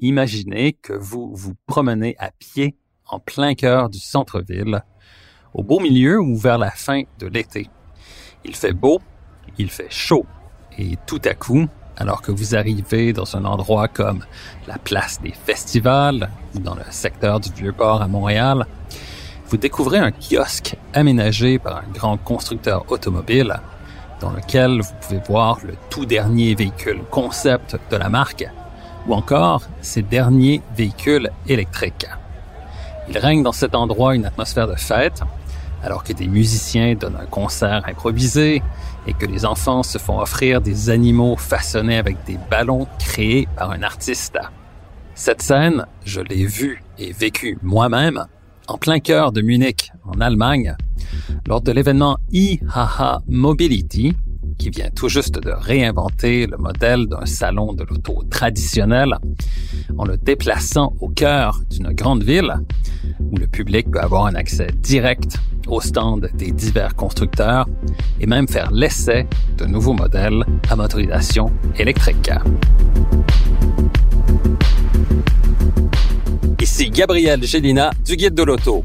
Imaginez que vous vous promenez à pied en plein cœur du centre-ville, au beau milieu ou vers la fin de l'été. Il fait beau, il fait chaud, et tout à coup, alors que vous arrivez dans un endroit comme la place des festivals ou dans le secteur du Vieux-Port à Montréal, vous découvrez un kiosque aménagé par un grand constructeur automobile dans lequel vous pouvez voir le tout dernier véhicule concept de la marque ou encore ses derniers véhicules électriques. Il règne dans cet endroit une atmosphère de fête, alors que des musiciens donnent un concert improvisé et que les enfants se font offrir des animaux façonnés avec des ballons créés par un artiste. Cette scène, je l'ai vue et vécue moi-même en plein cœur de Munich, en Allemagne, lors de l'événement IHH Mobility, qui vient tout juste de réinventer le modèle d'un salon de l'auto traditionnel en le déplaçant au cœur d'une grande ville où le public peut avoir un accès direct au stand des divers constructeurs et même faire l'essai de nouveaux modèles à motorisation électrique. Ici Gabriel Gélina du Guide de l'Auto.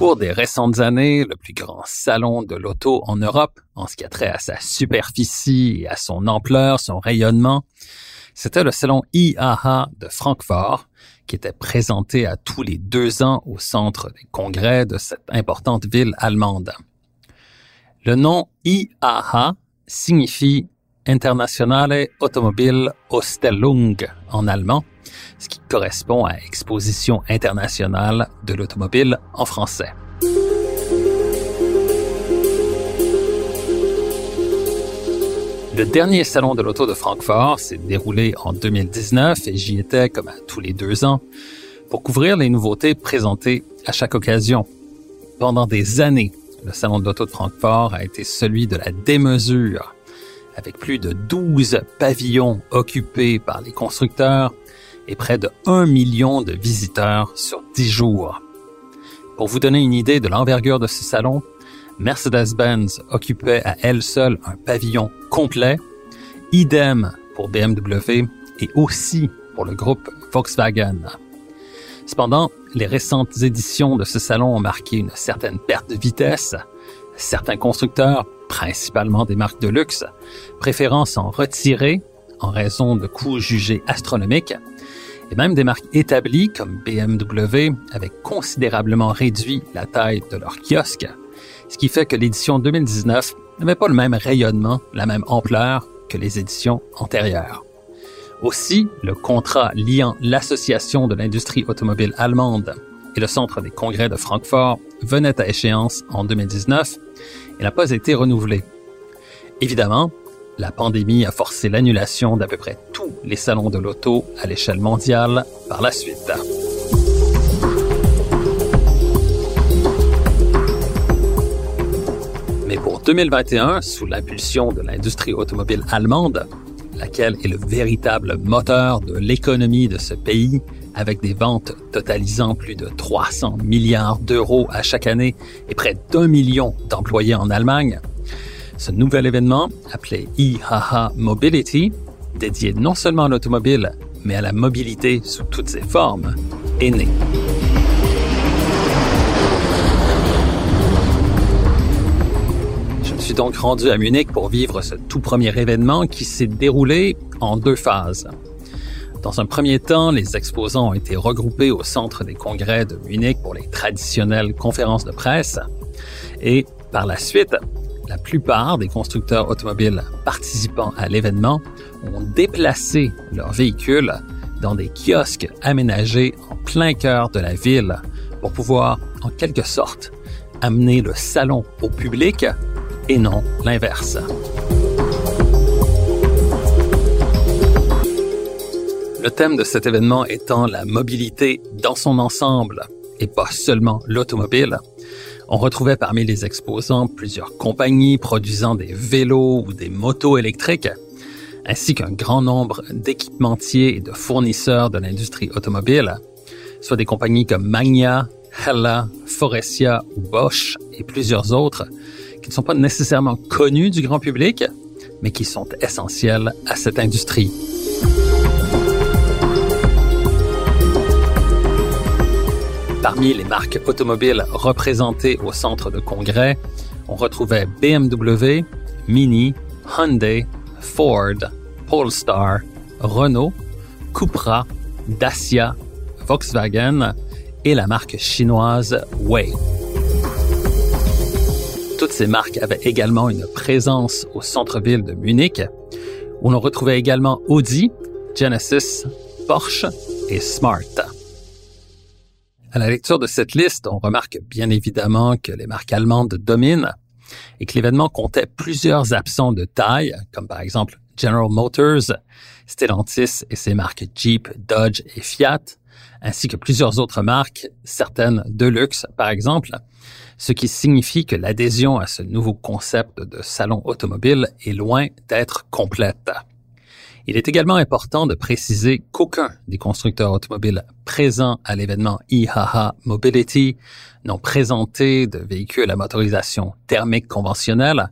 Cours des récentes années, le plus grand salon de l'auto en Europe, en ce qui a trait à sa superficie à son ampleur, son rayonnement, c'était le salon IAA de Francfort, qui était présenté à tous les deux ans au centre des congrès de cette importante ville allemande. Le nom IAA signifie Internationale Automobil Ausstellung en allemand, ce qui correspond à Exposition internationale de l'automobile en français. Le dernier salon de l'auto de Francfort s'est déroulé en 2019 et j'y étais comme à tous les deux ans pour couvrir les nouveautés présentées à chaque occasion. Pendant des années, le salon de l'auto de Francfort a été celui de la démesure, avec plus de 12 pavillons occupés par les constructeurs et près de 1 million de visiteurs sur 10 jours. Pour vous donner une idée de l'envergure de ce salon, Mercedes-Benz occupait à elle seule un pavillon complet, idem pour BMW et aussi pour le groupe Volkswagen. Cependant, les récentes éditions de ce salon ont marqué une certaine perte de vitesse, certains constructeurs principalement des marques de luxe, préférant s'en retirer en raison de coûts jugés astronomiques, et même des marques établies comme BMW avaient considérablement réduit la taille de leur kiosque, ce qui fait que l'édition 2019 n'avait pas le même rayonnement, la même ampleur que les éditions antérieures. Aussi, le contrat liant l'Association de l'industrie automobile allemande et le Centre des congrès de Francfort venait à échéance en 2019 et n'a pas été renouvelé. Évidemment, la pandémie a forcé l'annulation d'à peu près tous les salons de l'auto à l'échelle mondiale par la suite. Mais pour 2021, sous l'impulsion de l'industrie automobile allemande, laquelle est le véritable moteur de l'économie de ce pays, avec des ventes totalisant plus de 300 milliards d'euros à chaque année et près d'un million d'employés en Allemagne, ce nouvel événement, appelé IHH Mobility, dédié non seulement à l'automobile, mais à la mobilité sous toutes ses formes, est né. Je me suis donc rendu à Munich pour vivre ce tout premier événement qui s'est déroulé en deux phases. Dans un premier temps, les exposants ont été regroupés au centre des congrès de Munich pour les traditionnelles conférences de presse. Et par la suite, la plupart des constructeurs automobiles participant à l'événement ont déplacé leurs véhicules dans des kiosques aménagés en plein cœur de la ville pour pouvoir, en quelque sorte, amener le salon au public et non l'inverse. Le thème de cet événement étant la mobilité dans son ensemble et pas seulement l'automobile, on retrouvait parmi les exposants plusieurs compagnies produisant des vélos ou des motos électriques, ainsi qu'un grand nombre d'équipementiers et de fournisseurs de l'industrie automobile, soit des compagnies comme Magna, Hella, Forestia ou Bosch et plusieurs autres qui ne sont pas nécessairement connus du grand public, mais qui sont essentiels à cette industrie. Parmi les marques automobiles représentées au centre de congrès, on retrouvait BMW, Mini, Hyundai, Ford, Polestar, Renault, Cupra, Dacia, Volkswagen et la marque chinoise Wei. Toutes ces marques avaient également une présence au centre-ville de Munich, où l'on retrouvait également Audi, Genesis, Porsche et Smart. À la lecture de cette liste, on remarque bien évidemment que les marques allemandes dominent et que l'événement comptait plusieurs absents de taille, comme par exemple General Motors, Stellantis et ses marques Jeep, Dodge et Fiat, ainsi que plusieurs autres marques, certaines de luxe par exemple, ce qui signifie que l'adhésion à ce nouveau concept de salon automobile est loin d'être complète. Il est également important de préciser qu'aucun des constructeurs automobiles présents à l'événement IHA Mobility n'ont présenté de véhicules à motorisation thermique conventionnelle,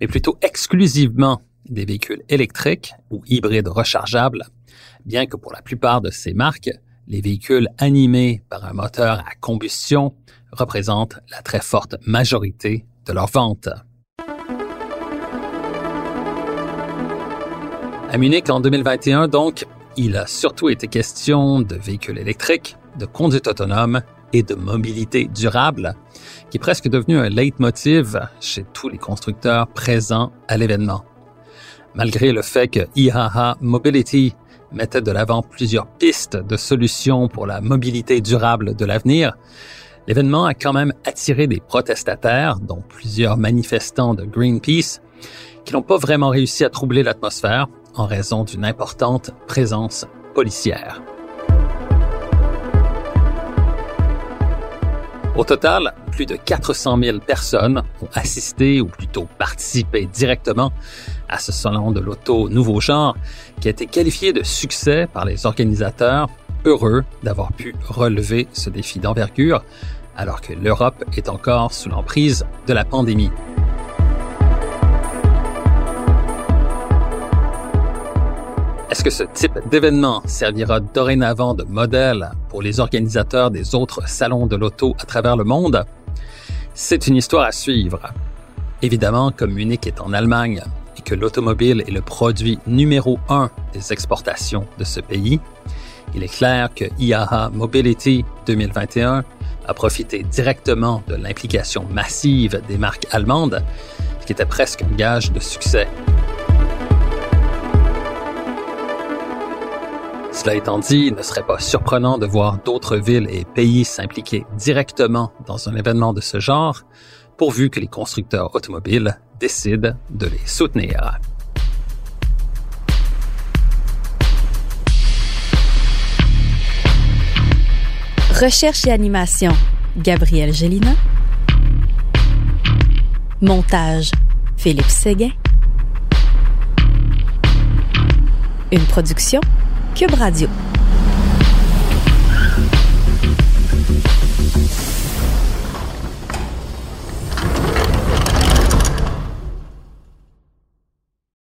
mais plutôt exclusivement des véhicules électriques ou hybrides rechargeables, bien que pour la plupart de ces marques, les véhicules animés par un moteur à combustion représentent la très forte majorité de leurs ventes. À Munich en 2021, donc, il a surtout été question de véhicules électriques, de conduite autonome et de mobilité durable, qui est presque devenu un leitmotiv chez tous les constructeurs présents à l'événement. Malgré le fait que IHA Mobility mettait de l'avant plusieurs pistes de solutions pour la mobilité durable de l'avenir, l'événement a quand même attiré des protestataires, dont plusieurs manifestants de Greenpeace, qui n'ont pas vraiment réussi à troubler l'atmosphère en raison d'une importante présence policière. Au total, plus de 400 000 personnes ont assisté ou plutôt participé directement à ce salon de l'auto nouveau genre qui a été qualifié de succès par les organisateurs, heureux d'avoir pu relever ce défi d'envergure alors que l'Europe est encore sous l'emprise de la pandémie. Est-ce que ce type d'événement servira dorénavant de modèle pour les organisateurs des autres salons de l'auto à travers le monde? C'est une histoire à suivre. Évidemment, comme Munich est en Allemagne et que l'automobile est le produit numéro un des exportations de ce pays, il est clair que IAA Mobility 2021 a profité directement de l'implication massive des marques allemandes, ce qui était presque un gage de succès. Cela étant dit, il ne serait pas surprenant de voir d'autres villes et pays s'impliquer directement dans un événement de ce genre, pourvu que les constructeurs automobiles décident de les soutenir. Recherche et animation, Gabriel Gélina. Montage, Philippe Séguin. Une production Cube Radio.